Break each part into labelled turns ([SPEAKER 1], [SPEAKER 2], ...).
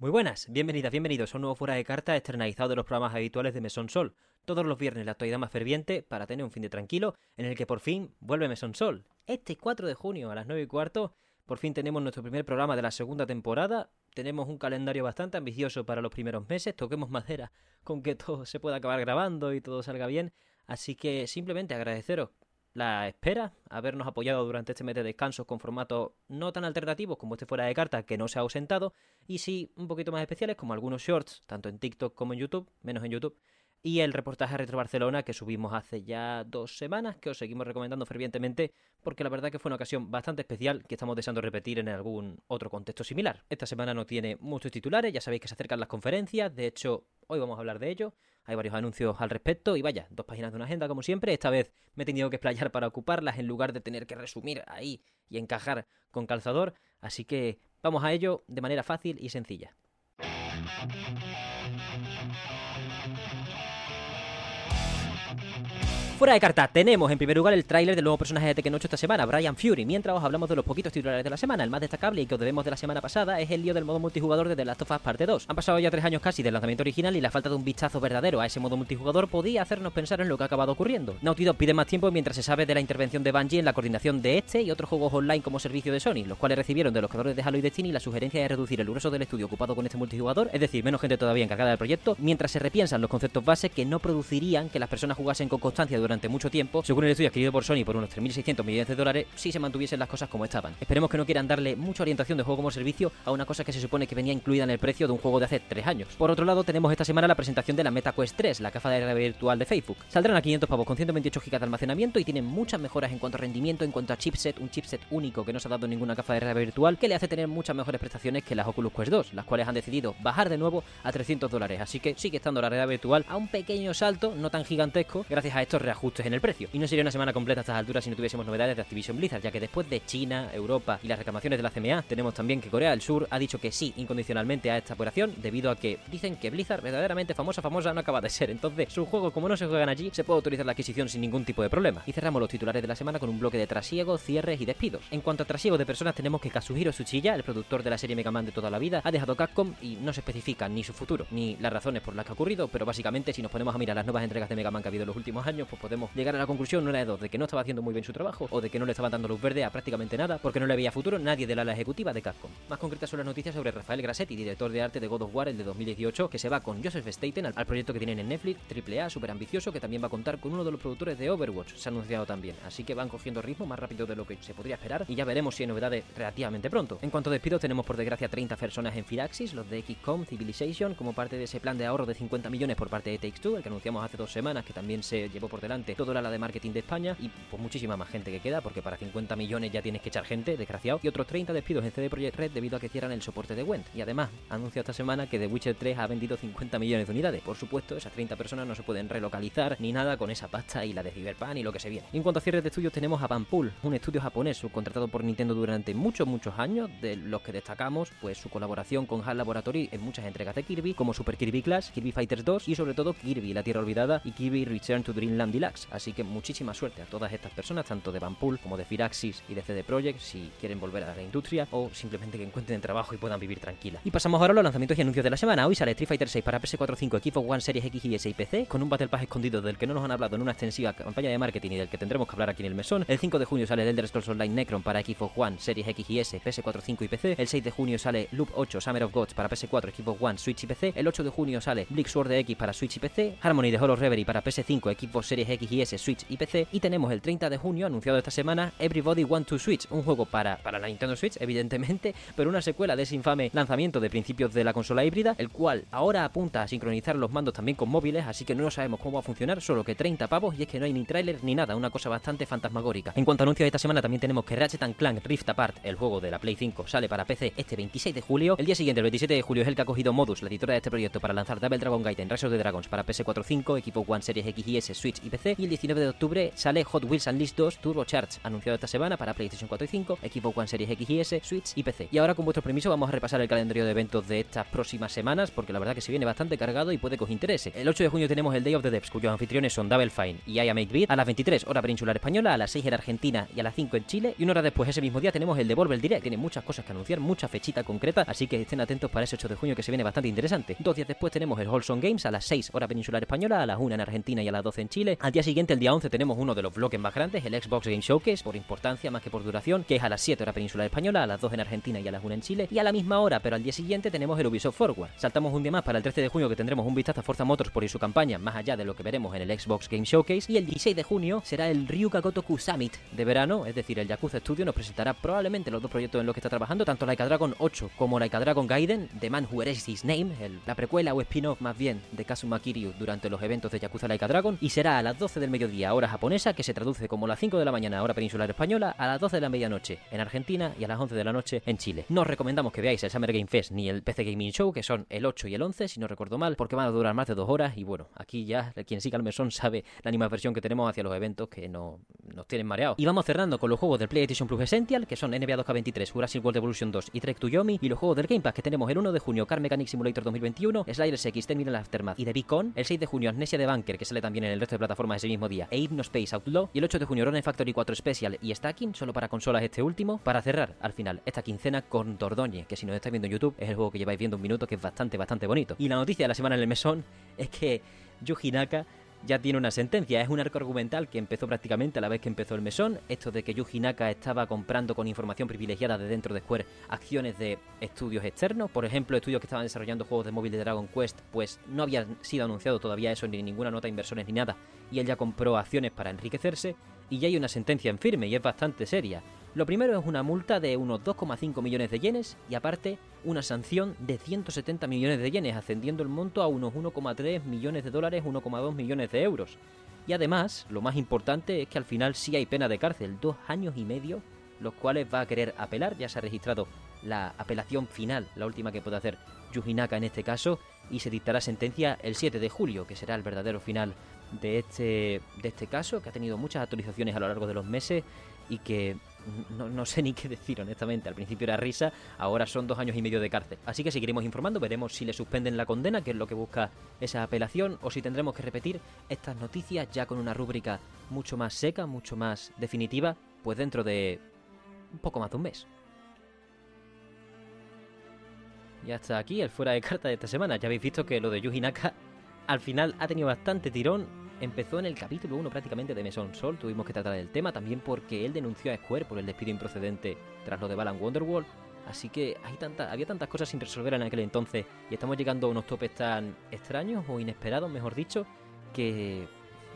[SPEAKER 1] Muy buenas, bienvenidas, bienvenidos a un nuevo Fuera de Carta externalizado de los programas habituales de Mesón Sol. Todos los viernes la actualidad más ferviente para tener un fin de tranquilo en el que por fin vuelve Mesón Sol. Este 4 de junio a las 9 y cuarto por fin tenemos nuestro primer programa de la segunda temporada. Tenemos un calendario bastante ambicioso para los primeros meses. Toquemos madera con que todo se pueda acabar grabando y todo salga bien. Así que simplemente agradeceros la espera, habernos apoyado durante este mes de descanso con formatos no tan alternativos como este fuera de carta que no se ha ausentado, y sí un poquito más especiales como algunos shorts, tanto en TikTok como en YouTube, menos en YouTube, y el reportaje Retro Barcelona que subimos hace ya dos semanas, que os seguimos recomendando fervientemente, porque la verdad que fue una ocasión bastante especial que estamos deseando repetir en algún otro contexto similar. Esta semana no tiene muchos titulares, ya sabéis que se acercan las conferencias, de hecho, hoy vamos a hablar de ello. Hay varios anuncios al respecto y vaya, dos páginas de una agenda como siempre. Esta vez me he tenido que explayar para ocuparlas en lugar de tener que resumir ahí y encajar con calzador. Así que vamos a ello de manera fácil y sencilla. Fuera de carta, tenemos en primer lugar el tráiler del nuevo personaje de Tekken 8 esta semana, Brian Fury. Mientras os hablamos de los poquitos titulares de la semana, el más destacable y que os debemos de la semana pasada es el lío del modo multijugador de The Last of Us Parte 2. Han pasado ya tres años casi del lanzamiento original y la falta de un vistazo verdadero a ese modo multijugador podía hacernos pensar en lo que ha acabado ocurriendo. Naughty Dog pide más tiempo mientras se sabe de la intervención de Bungie en la coordinación de este y otros juegos online como servicio de Sony, los cuales recibieron de los creadores de Halo y Destiny la sugerencia de reducir el grueso del estudio ocupado con este multijugador, es decir, menos gente todavía encargada del proyecto, mientras se repiensan los conceptos base que no producirían que las personas jugasen con constancia durante mucho tiempo según el estudio adquirido por Sony por unos 3.600 millones de dólares, si se mantuviesen las cosas como estaban. Esperemos que no quieran darle mucha orientación de juego como servicio a una cosa que se supone que venía incluida en el precio de un juego de hace 3 años. Por otro lado, tenemos esta semana la presentación de la Meta Quest 3, la caja de realidad virtual de Facebook. Saldrán a 500 pavos con 128 GB de almacenamiento y tienen muchas mejoras en cuanto a rendimiento, en cuanto a chipset, un chipset único que no se ha dado ninguna caja de realidad virtual, que le hace tener muchas mejores prestaciones que las Oculus Quest 2, las cuales han decidido bajar de nuevo a 300 dólares. Así que sigue estando la realidad virtual a un pequeño salto, no tan gigantesco, gracias a estos reajustes en el precio. Y no sería una semana completa a estas alturas si no tuviésemos novedades de Activision Blizzard, ya que después de China, Europa y las reclamaciones de la CMA, tenemos también que Corea del Sur ha dicho que sí incondicionalmente a esta operación, debido a que dicen que Blizzard verdaderamente famosa, famosa no acaba de ser. Entonces, su juego, como no se juegan allí, se puede autorizar la adquisición sin ningún tipo de problema. Y cerramos los titulares de la semana con un bloque de trasiegos, cierres y despidos. En cuanto a trasiegos de personas, tenemos que Kazuhiro Tsuchiya, el productor de la serie Mega Man de toda la vida, ha dejado Capcom y no se especifica ni su futuro, ni las razones por las que ha ocurrido, pero básicamente si nos ponemos a mirar las nuevas entregas de Mega Man que ha habido en los últimos años, pues podemos llegar a la conclusión, una de dos, de que no estaba haciendo muy bien su trabajo o de que no le estaban dando luz verde a prácticamente nada porque no le había futuro nadie de la ala ejecutiva de Capcom. Más concretas son las noticias sobre Rafael Grassetti, director de arte de God of War, el de 2018, que se va con Joseph Staten al, proyecto que tienen en Netflix, AAA, súper ambicioso, que también va a contar con uno de los productores de Overwatch, se ha anunciado también. Así que van cogiendo ritmo más rápido de lo que se podría esperar y ya veremos si hay novedades relativamente pronto. En cuanto a despidos, tenemos por desgracia 30 personas en Firaxis, los de XCOM, Civilization, como parte de ese plan de ahorro de 50 millones por parte de Takes Two, el que anunciamos hace dos semanas, que también se llevó por delante toda la ala de marketing de España y pues muchísima más gente que queda, porque para 50 millones ya tienes que echar gente, desgraciado, y otros 30 despidos en CD Projekt Red debido a que cierran el soporte de Went. Y además, anunció esta semana que The Witcher 3 ha vendido 50 millones de unidades. Por supuesto, esas 30 personas no se pueden relocalizar ni nada con esa pasta y la de Cyberpunk y lo que se viene. En cuanto a cierres de estudios, tenemos a Banpool, un estudio japonés subcontratado por Nintendo durante muchos, muchos años, de los que destacamos pues su colaboración con HAL Laboratory en muchas entregas de Kirby, como Super Kirby Clash, Kirby Fighters 2 y sobre todo Kirby, la Tierra Olvidada y Kirby Return to Dreamland Deluxe. Así que muchísima suerte a todas estas personas, tanto de Banpool como de Firaxis y de CD Projekt, si quieren volver a la industria o simplemente que encuentren trabajo y puedan vivir tranquila. Y pasamos ahora a los lanzamientos y anuncios de la semana. Hoy sale Street Fighter 6 para PS4, 5, Equipo One, Series X y S y PC, con un Battle Pass escondido del que no nos han hablado en una extensiva campaña de marketing y del que tendremos que hablar aquí en el mesón. El 5 de junio sale el Elder Scrolls Online Necron para Xbox One, Series X y S, PS4, 5 y PC. El 6 de junio sale Loop 8 Summer of Gods para PS4, Xbox One, Switch y PC. El 8 de junio sale Bleak Sword X para Switch y PC. Harmony de Hollow Reverie para PS5, Xbox Series X y S, Switch y PC. Y tenemos el 30 de junio, anunciado esta semana, Everybody Want to Switch, un juego para, para la Nintendo Switch, evidentemente, pero una secuela de ese infame lanzamiento de principios de la consola híbrida, el cual ahora apunta a sincronizar los mandos también con móviles, así que no sabemos cómo va a funcionar, solo que 30 pavos y es que no hay ni tráiler ni nada, una cosa bastante fantasmagórica. En cuanto a anuncios de esta semana, también tenemos que Ratchet Clank Rift Apart, el juego de la Play 5, sale para PC este 26 de julio. El día siguiente, el 27 de julio, es el que ha cogido Modus, la editora de este proyecto, para lanzar Double Dragon Gaiden Rise of the Dragons para PS4 5, Equipo One Series X y S, Switch y PC. Y el 19 de octubre sale Hot Wheels Unleashed 2 Turbo Charge, anunciado esta semana para PlayStation 4 y 5, Xbox One Series X y S, Switch y PC. Y ahora con vuestro permiso vamos a repasar el calendario de eventos de estas próximas semanas, porque la verdad que se viene bastante cargado y puede que os interese. El 8 de junio tenemos el Day of the Devs, cuyos anfitriones son Double Fine y I Am 8 Beat, a las 23 hora peninsular española, a las 6 en Argentina y a las 5 en Chile. Y una hora después, ese mismo día, tenemos el Devolver Direct. Tiene muchas cosas que anunciar, mucha fechita concreta, así que estén atentos para ese 8 de junio que se viene bastante interesante. Dos días después tenemos el Holson Games a las 6 hora peninsular española, a las 1 en Argentina y a las 12 en Chile. Al día siguiente, el día 11, tenemos uno de los bloques más grandes, el Xbox Game Showcase, por importancia más que por duración, que es a las 7 hora peninsular española, a las 2 en Argentina y a las 1 en Chile. Y a la misma hora, pero al día siguiente, tenemos el Ubisoft Forward. Saltamos un día más para el 13 de junio que tendremos un vistazo a Forza Motorsport y su campaña, más allá de lo que veremos en el Xbox Game Showcase. Y el 16 de junio será el Ryuka Gotoku Summit de verano, es decir, el Yakuza Studio nos presentará probablemente los dos proyectos en los que está trabajando, tanto Laika Dragon 8 como Laika Dragon Gaiden, The Man Who Erased His Name, la precuela o spin-off más bien de Kazuma Kiryu durante los eventos de Yakuza Laika Dragon, y será a las 12 del mediodía hora japonesa, que se traduce como las 5 de la mañana hora peninsular española, a las 12 de la medianoche en Argentina y a las 11 de la noche en Chile. No os recomendamos que veáis el Summer Game Fest ni el PC Gaming Show, que son el 8 y el 11, si no recuerdo mal, porque van a durar más de dos horas, y bueno, aquí ya quien siga el mesón sabe la animación que tenemos hacia los eventos que no, nos tienen mareados. Y vamos cerrando con los juegos del PlayStation Plus Essential, que son NBA 2K23, Jurassic World Evolution 2 y Trek to Yomi, y los juegos del Game Pass que tenemos el 1 de junio, Car Mechanic Simulator 2021, Sliders X, Terminal Aftermath y The Beacon, el 6 de junio, Amnesia de Bunker, que sale también en el resto de plataformas ese mismo día, e Space Outlaw, y el 8 de junio, Rune Factory 4 Special y Stacking, solo para consolas este último, para cerrar al final esta quincena con Dordogne, que si nos estáis viendo en YouTube es el juego que lleváis viendo un minuto, que es bastante, bastante bonito. Y la noticia de la semana en el mesón es que Yuji Naka ya tiene una sentencia. Es un arco argumental que empezó prácticamente a la vez que empezó el mesón. Esto de que Yuji Naka estaba comprando con información privilegiada de dentro de Square acciones de estudios externos. Por ejemplo, estudios que estaban desarrollando juegos de móvil de Dragon Quest, pues no había sido anunciado todavía eso ni ninguna nota de inversores ni nada. Y él ya compró acciones para enriquecerse. Y ya hay una sentencia en firme y es bastante seria. Lo primero es una multa de unos 2,5 millones de yenes y aparte una sanción de 170 millones de yenes, ascendiendo el monto a unos 1,3 millones de dólares, 1,2 millones de euros. Y además, lo más importante es que al final sí hay pena de cárcel, dos años y medio, los cuales va a querer apelar, ya se ha registrado la apelación final, la última que puede hacer Yujinaka en este caso, y se dictará sentencia el 7 de julio, que será el verdadero final de este, de este caso, que ha tenido muchas actualizaciones a lo largo de los meses y que no, sé ni qué decir, honestamente. Al principio era risa, ahora son dos años y medio de cárcel. Así que seguiremos informando, veremos si le suspenden la condena, que es lo que busca esa apelación, o si tendremos que repetir estas noticias ya con una rúbrica mucho más seca, mucho más definitiva, pues dentro de un poco más de un mes. Y hasta aquí el fuera de carta de esta semana. Ya habéis visto que lo de Yuji Naka al final ha tenido bastante tirón empezó en el capítulo 1 prácticamente de Meson Sol, tuvimos que tratar el tema también porque él denunció a Square por el despido improcedente tras lo de Balan Wonderworld. Así que hay había tantas cosas sin resolver en aquel entonces y estamos llegando a unos topes tan extraños o inesperados, mejor dicho, que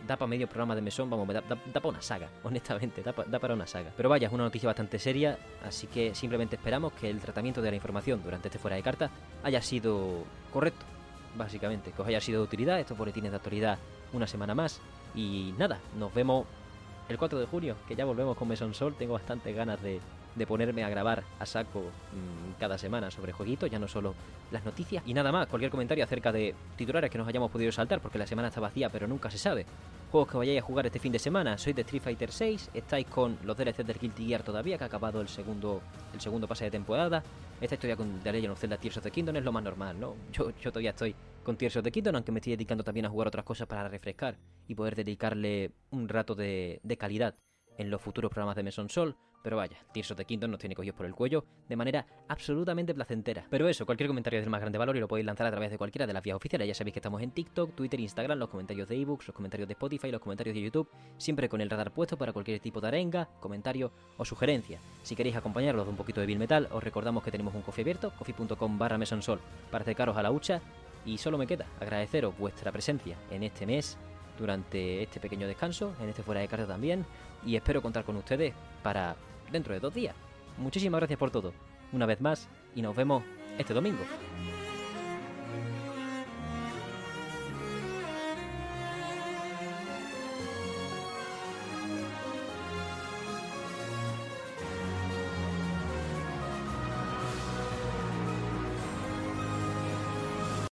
[SPEAKER 1] da para medio programa de mesón, vamos, da, da, para una saga, honestamente, da, da, para una saga. Pero vaya, es una noticia bastante seria, así que simplemente esperamos que el tratamiento de la información durante este fuera de carta haya sido correcto, básicamente, que os haya sido de utilidad, estos boletines de actualidad una semana más. Y nada, nos vemos el 4 de junio, que ya volvemos con Meson Sol. Tengo bastantes ganas de, de ponerme a grabar a saco mmm, cada semana sobre jueguitos, ya no solo las noticias. Y nada más, cualquier comentario acerca de titulares que nos hayamos podido saltar, porque la semana está vacía, pero nunca se sabe. Juegos que vayáis a jugar este fin de semana, sois de Street Fighter 6, estáis con los DLC del Guilty Gear todavía, que ha acabado el segundo, el segundo pase de temporada, estáis todavía con The Legend of Zelda Tears of the Kingdom, es lo más normal, ¿no? Yo, yo todavía estoy con Tears of the Kingdom, aunque me estoy dedicando también a jugar otras cosas para refrescar y poder dedicarle un rato de, de calidad en los futuros programas de Meson Sol, pero vaya, Tears of the nos tiene cogidos por el cuello de manera absolutamente placentera. Pero eso, cualquier comentario es del más grande valor y lo podéis lanzar a través de cualquiera de las vías oficiales. Ya sabéis que estamos en TikTok, Twitter, Instagram, los comentarios de ebooks, los comentarios de Spotify, los comentarios de YouTube, siempre con el radar puesto para cualquier tipo de arenga, comentario o sugerencia. Si queréis acompañarlos de un poquito de Bill Metal, os recordamos que tenemos un coffee abierto, coffee.com barra mesonsol, para acercaros a la hucha. Y solo me queda agradeceros vuestra presencia en este mes durante este pequeño descanso, en este fuera de carta también, y espero contar con ustedes para dentro de dos días. Muchísimas gracias por todo, una vez más, y nos vemos este domingo.